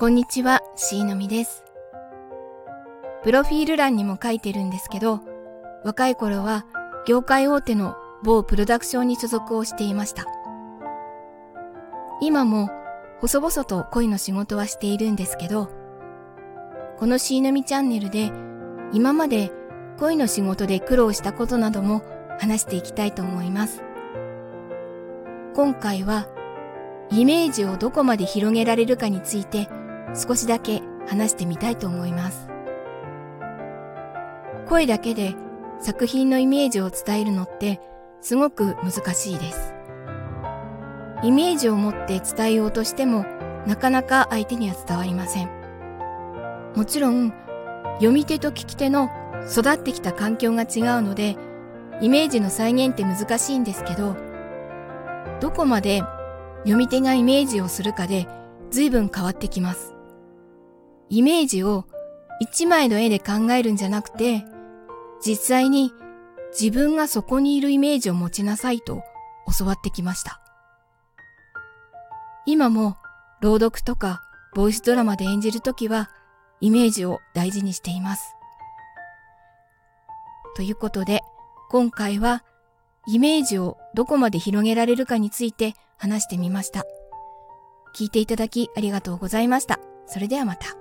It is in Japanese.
こんにちは、しーのみです。プロフィール欄にも書いてるんですけど、若い頃は業界大手の某プロダクションに所属をしていました。今も細々と恋の仕事はしているんですけど、このしーのみチャンネルで今まで恋の仕事で苦労したことなども話していきたいと思います。今回はイメージをどこまで広げられるかについて少しだけ話してみたいと思います。声だけで作品のイメージを伝えるのってすごく難しいです。イメージを持って伝えようとしてもなかなか相手には伝わりません。もちろん読み手と聞き手の育ってきた環境が違うのでイメージの再現って難しいんですけどどこまで読み手がイメージをするかで随分変わってきます。イメージを一枚の絵で考えるんじゃなくて、実際に自分がそこにいるイメージを持ちなさいと教わってきました。今も朗読とかボイスドラマで演じるときはイメージを大事にしています。ということで今回はイメージをどこまで広げられるかについて話してみました。聞いていただきありがとうございました。それではまた。